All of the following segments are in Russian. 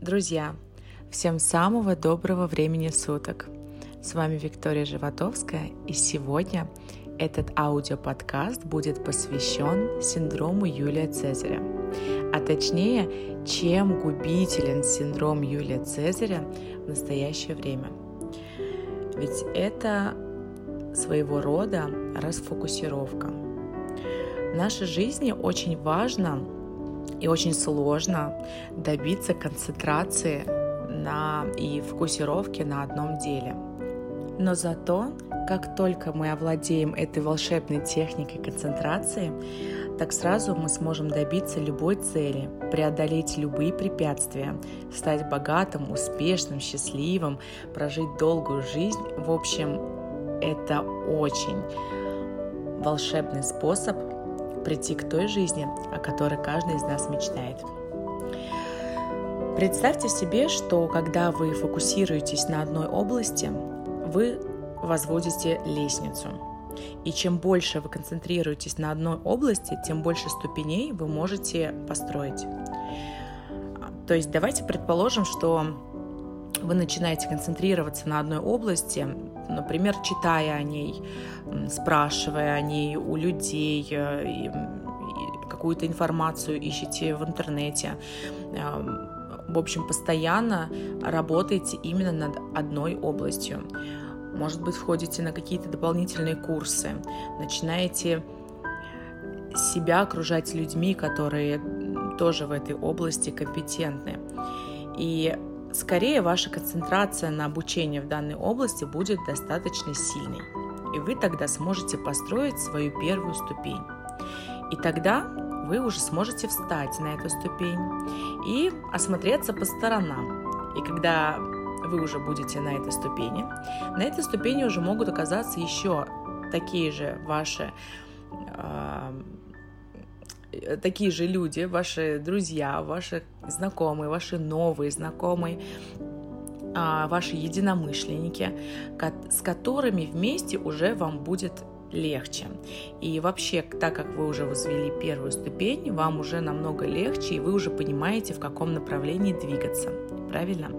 Друзья, всем самого доброго времени суток. С вами Виктория Животовская, и сегодня этот аудиоподкаст будет посвящен синдрому Юлия Цезаря, а точнее, чем губителен синдром Юлия Цезаря в настоящее время. Ведь это своего рода расфокусировка. В нашей жизни очень важно и очень сложно добиться концентрации на и фокусировки на одном деле. Но зато, как только мы овладеем этой волшебной техникой концентрации, так сразу мы сможем добиться любой цели, преодолеть любые препятствия, стать богатым, успешным, счастливым, прожить долгую жизнь. В общем, это очень волшебный способ прийти к той жизни, о которой каждый из нас мечтает. Представьте себе, что когда вы фокусируетесь на одной области, вы возводите лестницу. И чем больше вы концентрируетесь на одной области, тем больше ступеней вы можете построить. То есть давайте предположим, что вы начинаете концентрироваться на одной области, например, читая о ней, спрашивая о ней у людей, э, какую-то информацию ищете в интернете. В общем, постоянно работаете именно над одной областью. Может быть, входите на какие-то дополнительные курсы, начинаете себя окружать людьми, которые тоже в этой области компетентны. И скорее ваша концентрация на обучении в данной области будет достаточно сильной. И вы тогда сможете построить свою первую ступень. И тогда вы уже сможете встать на эту ступень и осмотреться по сторонам. И когда вы уже будете на этой ступени, на этой ступени уже могут оказаться еще такие же ваши э, такие же люди, ваши друзья, ваши знакомые, ваши новые знакомые, э, ваши единомышленники, с которыми вместе уже вам будет легче. И вообще, так как вы уже возвели первую ступень, вам уже намного легче, и вы уже понимаете, в каком направлении двигаться. Правильно?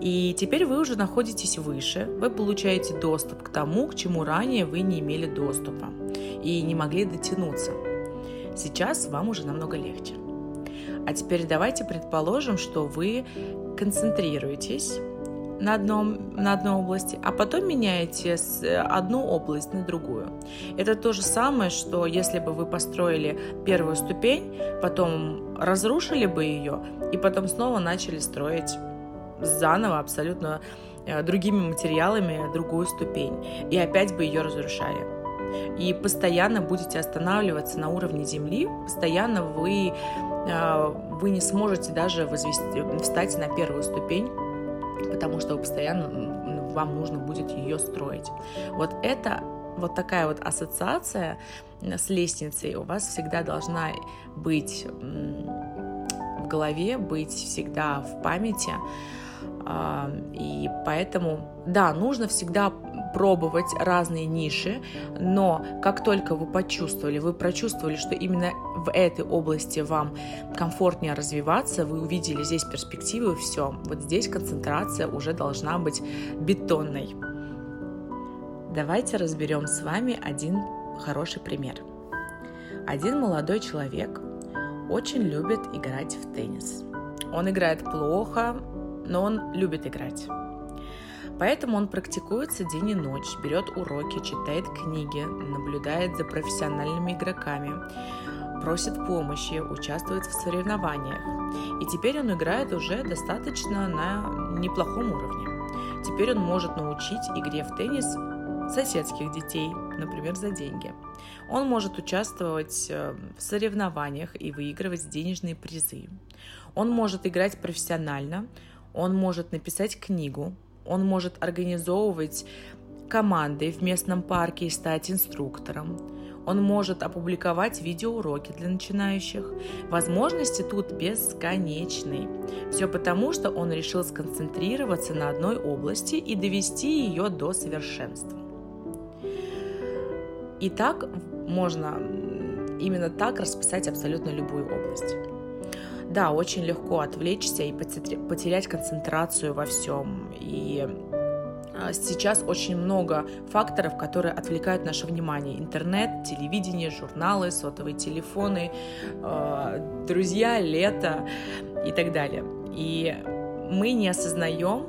И теперь вы уже находитесь выше, вы получаете доступ к тому, к чему ранее вы не имели доступа и не могли дотянуться. Сейчас вам уже намного легче. А теперь давайте предположим, что вы концентрируетесь на, одном, на одной области, а потом меняете э, одну область на другую. Это то же самое, что если бы вы построили первую ступень, потом разрушили бы ее, и потом снова начали строить заново абсолютно э, другими материалами другую ступень, и опять бы ее разрушали. И постоянно будете останавливаться на уровне земли, постоянно вы, э, вы не сможете даже возвести, встать на первую ступень, потому что постоянно вам нужно будет ее строить. Вот это вот такая вот ассоциация с лестницей у вас всегда должна быть в голове, быть всегда в памяти. А, и поэтому, да, нужно всегда пробовать разные ниши, но как только вы почувствовали, вы прочувствовали, что именно в этой области вам комфортнее развиваться, вы увидели здесь перспективы, все, вот здесь концентрация уже должна быть бетонной. Давайте разберем с вами один хороший пример. Один молодой человек очень любит играть в теннис. Он играет плохо, но он любит играть. Поэтому он практикуется день и ночь, берет уроки, читает книги, наблюдает за профессиональными игроками, просит помощи, участвует в соревнованиях. И теперь он играет уже достаточно на неплохом уровне. Теперь он может научить игре в теннис соседских детей, например, за деньги. Он может участвовать э, в соревнованиях и выигрывать денежные призы. Он может играть профессионально, он может написать книгу, он может организовывать команды в местном парке и стать инструктором. Он может опубликовать видеоуроки для начинающих. Возможности тут бесконечны. Все потому, что он решил сконцентрироваться на одной области и довести ее до совершенства. И так можно именно так расписать абсолютно любую область. Да, очень легко отвлечься и потерять концентрацию во всем. И а, сейчас очень много факторов, которые отвлекают наше внимание. Интернет, телевидение, журналы, сотовые телефоны, а, друзья, лето и так далее. И мы не осознаем,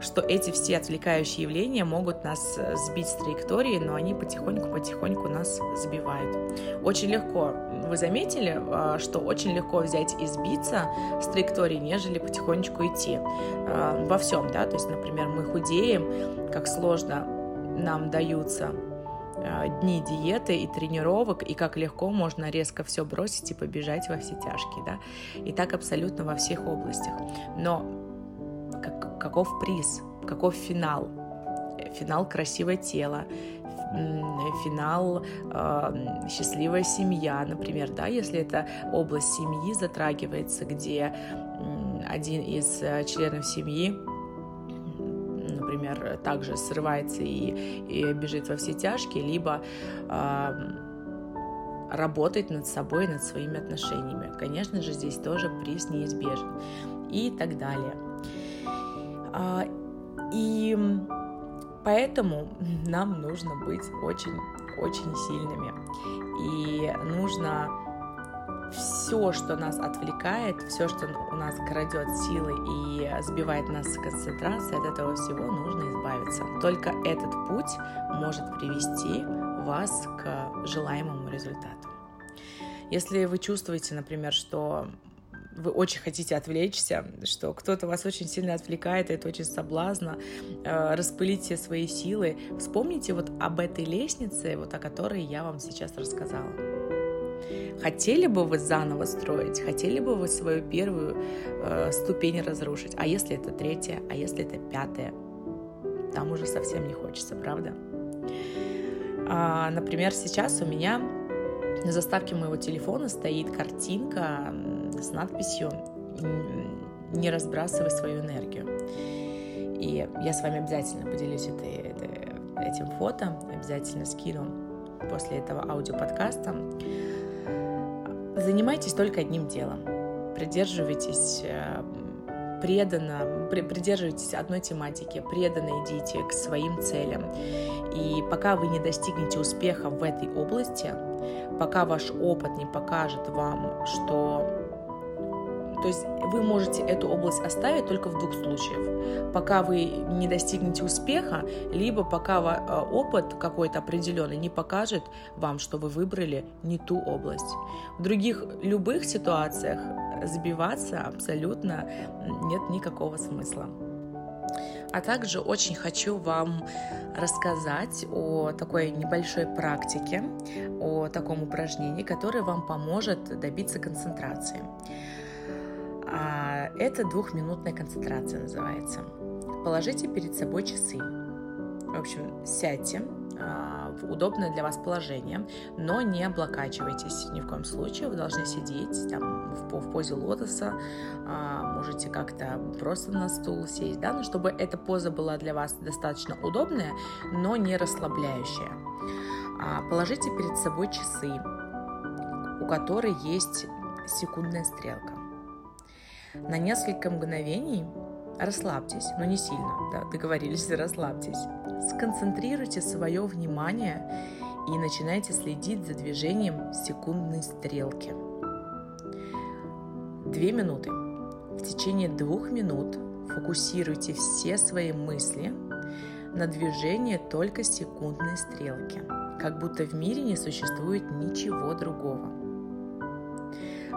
что эти все отвлекающие явления могут нас э, сбить с траектории, но они потихоньку-потихоньку нас сбивают. Очень легко, вы заметили, а, что очень легко взять и сбиться с траектории, нежели потихонечку идти а, во всем, да, то есть, например, мы худеем, как сложно нам даются а, дни диеты и тренировок, и как легко можно резко все бросить и побежать во все тяжкие, да, и так абсолютно во всех областях. Но как, каков приз, каков финал? Финал красивое тело, финал э, счастливая семья, например, да, если это область семьи затрагивается, где один из э, членов семьи например, также срывается и, и бежит во все тяжкие, либо э, работает над собой, над своими отношениями. Конечно же, здесь тоже приз неизбежен и так далее. А, и поэтому нам нужно быть очень-очень сильными. И нужно все, что нас отвлекает, все, что у нас крадет силы и сбивает нас с концентрации, от этого всего нужно избавиться. Только этот путь может привести вас к желаемому результату. Если вы чувствуете, например, что вы очень хотите отвлечься, что кто-то вас очень сильно отвлекает, и это очень соблазно, э, распылить все свои силы, вспомните вот об этой лестнице, вот о которой я вам сейчас рассказала. Хотели бы вы заново строить, хотели бы вы свою первую э, ступень разрушить, а если это третья, а если это пятая, там уже совсем не хочется, правда? А, например, сейчас у меня на заставке моего телефона стоит картинка с надписью «Не разбрасывай свою энергию». И я с вами обязательно поделюсь этой, этой, этим фото, обязательно скину после этого аудиоподкаста. Занимайтесь только одним делом. Придерживайтесь э, преданно, придерживайтесь одной тематики, преданно идите к своим целям. И пока вы не достигнете успеха в этой области, пока ваш опыт не покажет вам, что то есть вы можете эту область оставить только в двух случаях. Пока вы не достигнете успеха, либо пока э, опыт какой-то определенный не покажет вам, что вы выбрали не ту область. В других любых ситуациях забиваться абсолютно нет никакого смысла. А также очень хочу вам рассказать о такой небольшой практике, о таком упражнении, которое вам поможет добиться концентрации. А, это двухминутная концентрация называется. Положите перед собой часы. В общем, сядьте а, в удобное для вас положение, но не облокачивайтесь ни в коем случае. Вы должны сидеть там в, в позе лотоса, а, можете как-то просто на стул сесть, да, но чтобы эта поза была для вас достаточно удобная, но не расслабляющая. Положите перед собой часы, у которой есть секундная стрелка на несколько мгновений расслабьтесь, но не сильно, да, договорились, расслабьтесь. Сконцентрируйте свое внимание и начинайте следить за движением секундной стрелки. Две минуты. В течение двух минут фокусируйте все свои мысли на движение только секундной стрелки, как будто в мире не существует ничего другого.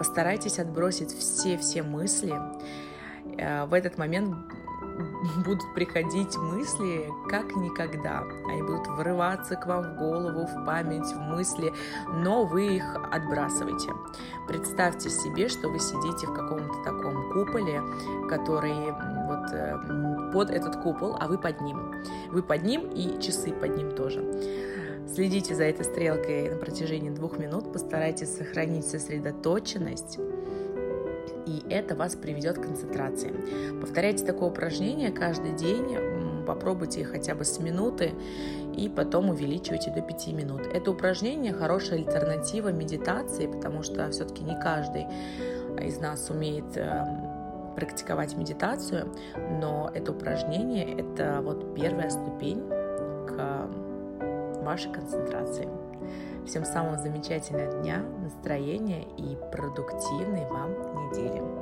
Постарайтесь отбросить все-все мысли. Э, в этот момент будут приходить мысли как никогда. Они будут врываться к вам в голову, в память, в мысли, но вы их отбрасываете. Представьте себе, что вы сидите в каком-то таком куполе, который вот э, под этот купол, а вы под ним. Вы под ним и часы под ним тоже. Следите за этой стрелкой на протяжении двух минут, постарайтесь сохранить сосредоточенность, и это вас приведет к концентрации. Повторяйте такое упражнение каждый день, попробуйте хотя бы с минуты, и потом увеличивайте до 5 минут. Это упражнение хорошая альтернатива медитации, потому что все-таки не каждый из нас умеет эм, практиковать медитацию, но это упражнение — это вот первая ступень к вашей концентрации. Всем самого замечательного дня, настроения и продуктивной вам недели.